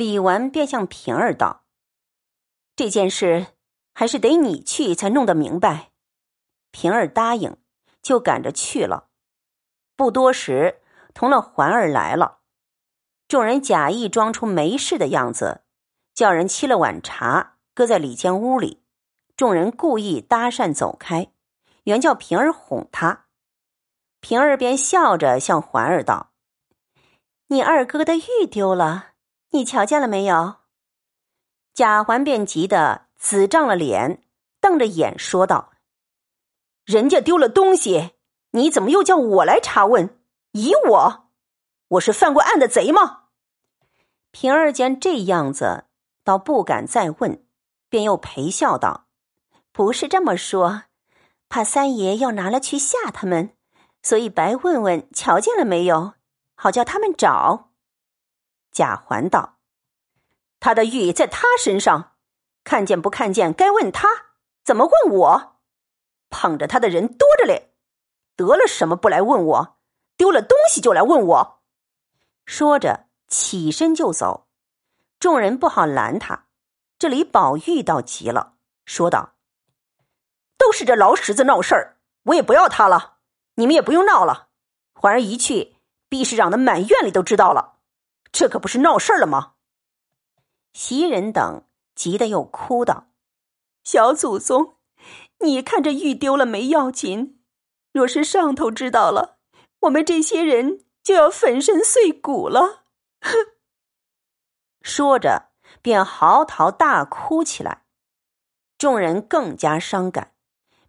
李纨便向平儿道：“这件事还是得你去才弄得明白。”平儿答应，就赶着去了。不多时，同了环儿来了。众人假意装出没事的样子，叫人沏了碗茶，搁在里间屋里。众人故意搭讪走开，原叫平儿哄他。平儿便笑着向环儿道：“你二哥的玉丢了。”你瞧见了没有？贾环便急得紫涨了脸，瞪着眼说道：“人家丢了东西，你怎么又叫我来查问？疑我？我是犯过案的贼吗？”平儿见这样子，倒不敢再问，便又陪笑道：“不是这么说，怕三爷要拿了去吓他们，所以白问问瞧见了没有，好叫他们找。”贾环道：“他的玉在他身上，看见不看见该问他，怎么问我？捧着他的人多着嘞，得了什么不来问我？丢了东西就来问我。”说着起身就走，众人不好拦他。这里宝玉倒急了，说道：“都是这老石子闹事儿，我也不要他了，你们也不用闹了。环儿一去，毕市长的满院里都知道了。”这可不是闹事了吗？袭人等急得又哭道：“小祖宗，你看这玉丢了没要紧，若是上头知道了，我们这些人就要粉身碎骨了。”哼！说着便嚎啕大哭起来。众人更加伤感，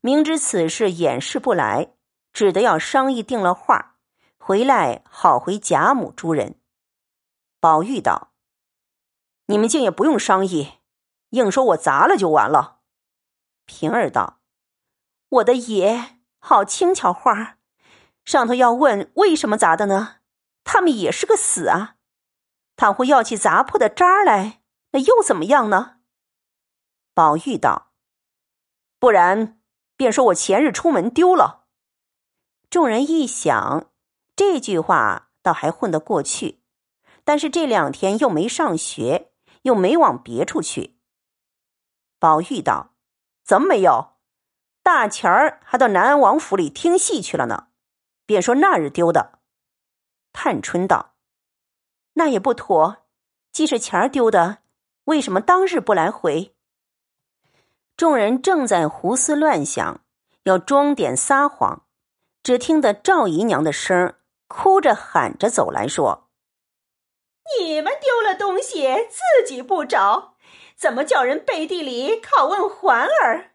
明知此事掩饰不来，只得要商议定了话，回来好回贾母诸人。宝玉道：“你们竟也不用商议，硬说我砸了就完了。”平儿道：“我的爷好轻巧话，上头要问为什么砸的呢？他们也是个死啊！倘或要起砸破的渣来，那又怎么样呢？”宝玉道：“不然，便说我前日出门丢了。”众人一想，这句话倒还混得过去。但是这两天又没上学，又没往别处去。宝玉道：“怎么没有？大钱儿还到南安王府里听戏去了呢。便说那日丢的。”探春道：“那也不妥。既是钱儿丢的，为什么当日不来回？”众人正在胡思乱想，要装点撒谎，只听得赵姨娘的声哭着喊着走来说。你们丢了东西自己不找，怎么叫人背地里拷问环儿？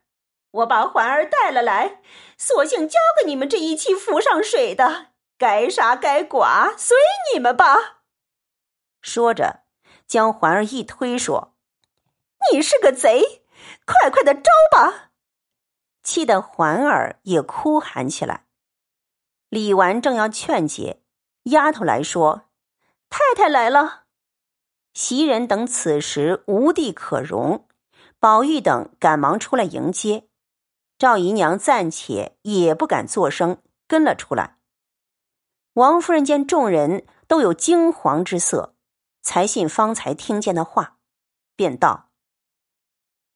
我把环儿带了来，索性交给你们这一期浮上水的，该杀该剐随你们吧。说着，将环儿一推，说：“你是个贼，快快的招吧！”气得环儿也哭喊起来。李纨正要劝解，丫头来说。太太来了，袭人等此时无地可容，宝玉等赶忙出来迎接。赵姨娘暂且也不敢作声，跟了出来。王夫人见众人都有惊惶之色，才信方才听见的话，便道：“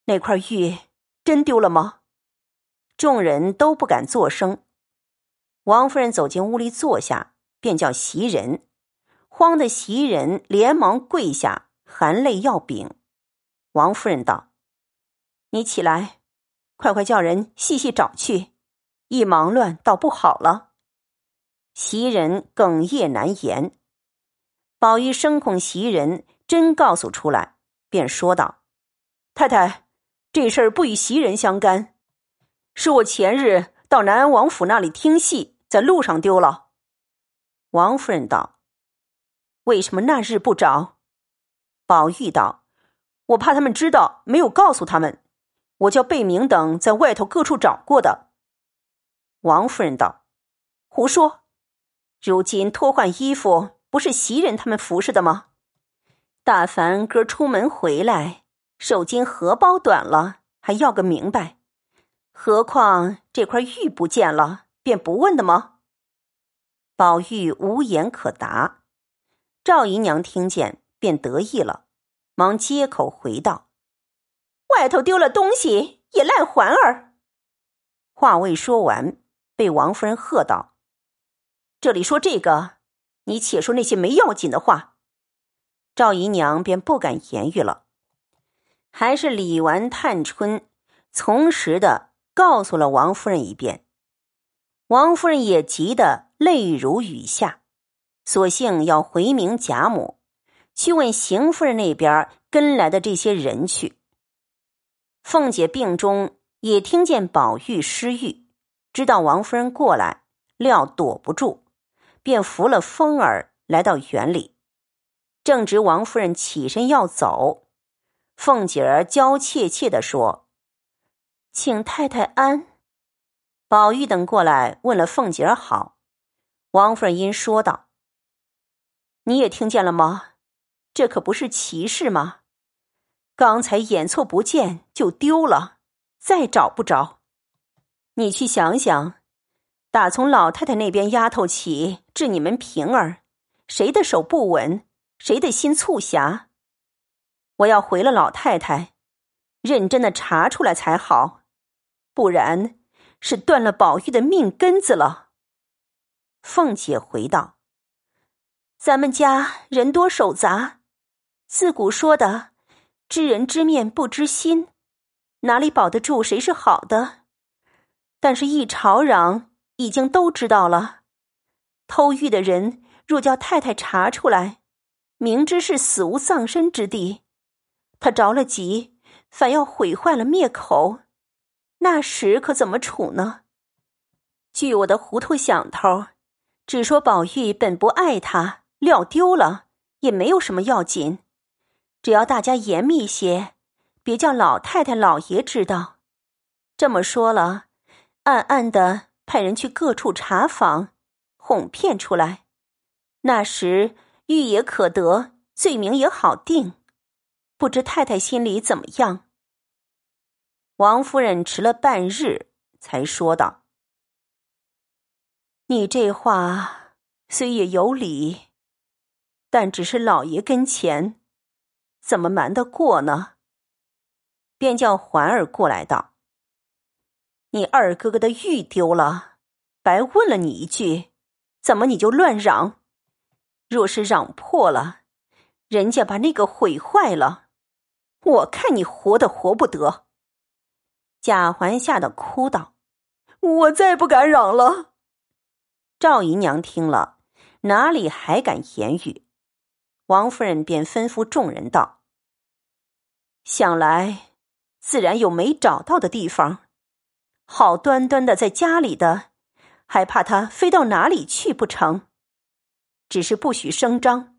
那块玉真丢了吗？”众人都不敢作声。王夫人走进屋里坐下，便叫袭人。慌的袭人连忙跪下，含泪要禀。王夫人道：“你起来，快快叫人细细找去，一忙乱倒不好了。”袭人哽咽难言。宝玉生恐袭人真告诉出来，便说道：“太太，这事儿不与袭人相干，是我前日到南安王府那里听戏，在路上丢了。”王夫人道。为什么那日不找？宝玉道：“我怕他们知道，没有告诉他们。我叫贝明等在外头各处找过的。”王夫人道：“胡说！如今脱换衣服，不是袭人他们服侍的吗？大凡哥出门回来，手巾荷包短了，还要个明白。何况这块玉不见了，便不问的吗？”宝玉无言可答。赵姨娘听见，便得意了，忙接口回道：“外头丢了东西，也赖环儿。”话未说完，被王夫人喝道：“这里说这个，你且说那些没要紧的话。”赵姨娘便不敢言语了，还是李纨、探春从实的告诉了王夫人一遍。王夫人也急得泪如雨下，索性要回明贾母，去问邢夫人那边跟来的这些人去。凤姐病中也听见宝玉失玉，知道王夫人过来，料躲不住，便扶了风儿来到园里。正值王夫人起身要走，凤姐儿娇怯怯的说：“请太太安。”宝玉等过来问了凤姐儿好，王夫人因说道：“你也听见了吗？这可不是歧视吗？刚才眼错不见就丢了，再找不着。你去想想，打从老太太那边丫头起至你们平儿，谁的手不稳，谁的心促狭？我要回了老太太，认真的查出来才好，不然。”是断了宝玉的命根子了。凤姐回道：“咱们家人多手杂，自古说的‘知人知面不知心’，哪里保得住谁是好的？但是，一朝壤已经都知道了。偷玉的人若叫太太查出来，明知是死无葬身之地，他着了急，反要毁坏了灭口。”那时可怎么处呢？据我的糊涂想头，只说宝玉本不爱他，料丢了也没有什么要紧，只要大家严密些，别叫老太太、老爷知道。这么说了，暗暗的派人去各处查访，哄骗出来，那时玉也可得，罪名也好定。不知太太心里怎么样？王夫人迟了半日，才说道：“你这话虽也有理，但只是老爷跟前，怎么瞒得过呢？”便叫环儿过来道：“你二哥哥的玉丢了，白问了你一句，怎么你就乱嚷？若是嚷破了，人家把那个毁坏了，我看你活的活不得。”贾环吓得哭道：“我再不敢嚷了。”赵姨娘听了，哪里还敢言语？王夫人便吩咐众人道：“想来自然有没找到的地方，好端端的在家里的，还怕他飞到哪里去不成？只是不许声张，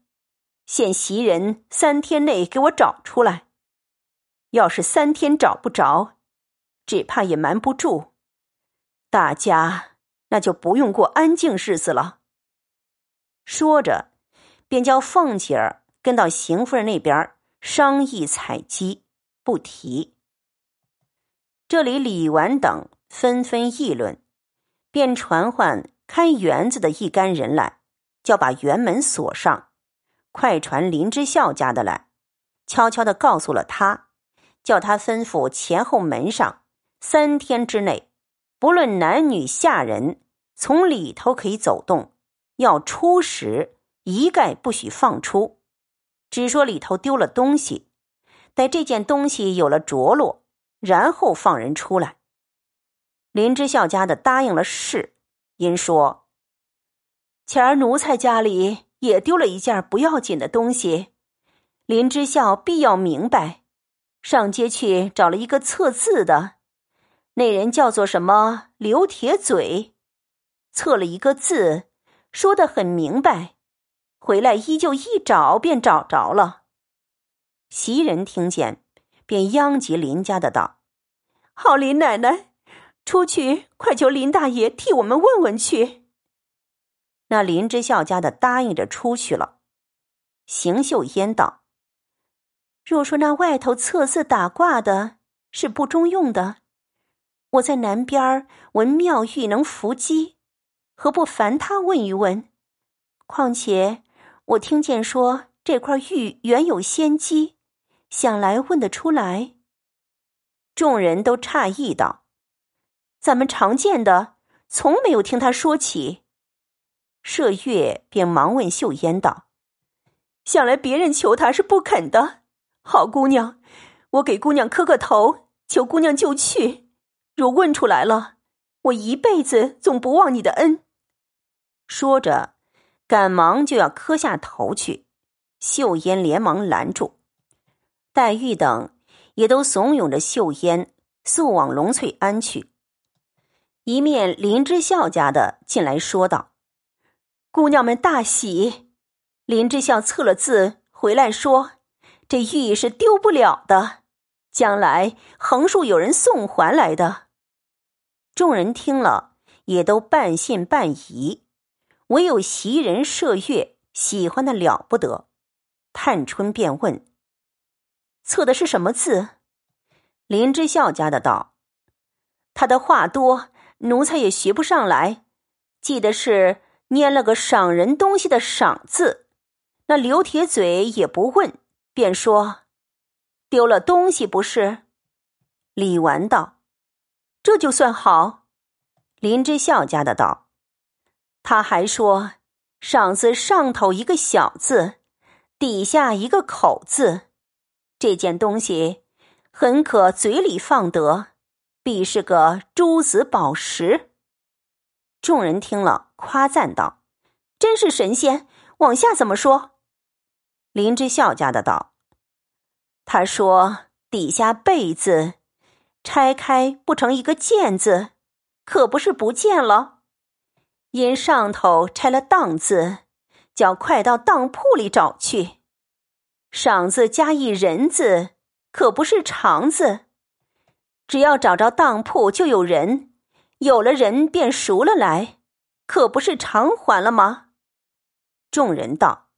限袭人三天内给我找出来。要是三天找不着。”只怕也瞒不住，大家那就不用过安静日子了。说着，便叫凤姐儿跟到邢夫人那边商议采姬，不提。这里李纨等纷纷议论，便传唤看园子的一干人来，叫把园门锁上，快传林之孝家的来，悄悄的告诉了他，叫他吩咐前后门上。三天之内，不论男女下人，从里头可以走动，要出时一概不许放出。只说里头丢了东西，待这件东西有了着落，然后放人出来。林之孝家的答应了事，因说：前儿奴才家里也丢了一件不要紧的东西，林之孝必要明白，上街去找了一个测字的。那人叫做什么刘铁嘴，测了一个字，说的很明白。回来依旧一找便找着了。袭人听见，便央及林家的道：“好，林奶奶，出去快求林大爷替我们问问去。”那林之孝家的答应着出去了。邢岫烟道：“若说那外头测字打卦的是不中用的。”我在南边闻妙玉能伏击，何不烦他问一问？况且我听见说这块玉原有仙机，想来问得出来？众人都诧异道：“咱们常见的，从没有听他说起。”麝月便忙问秀烟道：“想来别人求他是不肯的。好姑娘，我给姑娘磕个头，求姑娘就去。若问出来了，我一辈子总不忘你的恩。”说着，赶忙就要磕下头去。秀烟连忙拦住，黛玉等也都怂恿着秀烟速往龙翠庵去。一面林之孝家的进来说道：“姑娘们大喜，林之孝测了字回来说，这玉是丢不了的，将来横竖有人送还来的。”众人听了，也都半信半疑，唯有袭人、麝月喜欢的了不得。探春便问：“测的是什么字？”林之孝家的道：“他的话多，奴才也学不上来。记得是拈了个赏人东西的‘赏’字。那刘铁嘴也不问，便说：‘丢了东西不是？’”李纨道：“这就算好。”林之孝家的道：“他还说‘赏’字上头一个小字。”底下一个口字，这件东西很可嘴里放得，必是个珠子宝石。众人听了，夸赞道：“真是神仙！”往下怎么说？林之孝家的道：“他说底下贝字拆开不成一个见字，可不是不见了。因上头拆了当字。”叫快到当铺里找去，赏字加一人字，可不是长字。只要找着当铺，就有人，有了人便赎了来，可不是偿还了吗？众人道：“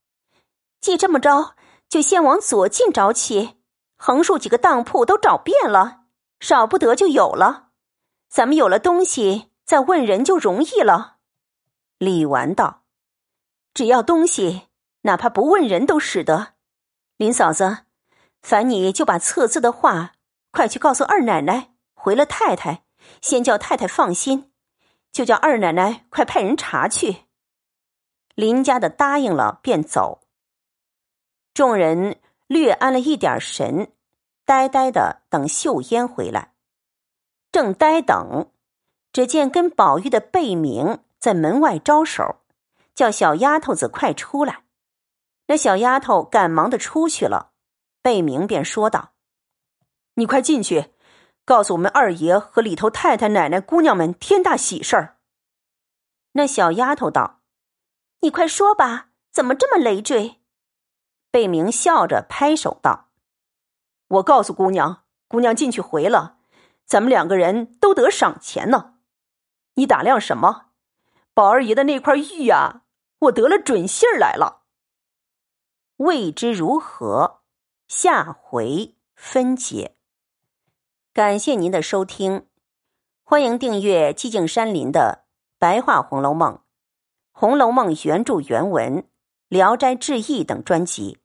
既这么着，就先往左近找起，横竖几个当铺都找遍了，少不得就有了。咱们有了东西，再问人就容易了。”李纨道。只要东西，哪怕不问人都使得。林嫂子，烦你就把测字的话快去告诉二奶奶，回了太太，先叫太太放心，就叫二奶奶快派人查去。林家的答应了，便走。众人略安了一点神，呆呆的等秀烟回来。正呆等，只见跟宝玉的贝明在门外招手。叫小丫头子快出来，那小丫头赶忙的出去了。贝明便说道：“你快进去，告诉我们二爷和里头太太、奶奶、姑娘们天大喜事儿。”那小丫头道：“你快说吧，怎么这么累赘？”贝明笑着拍手道：“我告诉姑娘，姑娘进去回了，咱们两个人都得赏钱呢。你打量什么？宝二爷的那块玉呀！”我得了准信儿来了，未知如何，下回分解。感谢您的收听，欢迎订阅寂静山林的白话《红楼梦》《红楼梦》原著原文《聊斋志异》等专辑。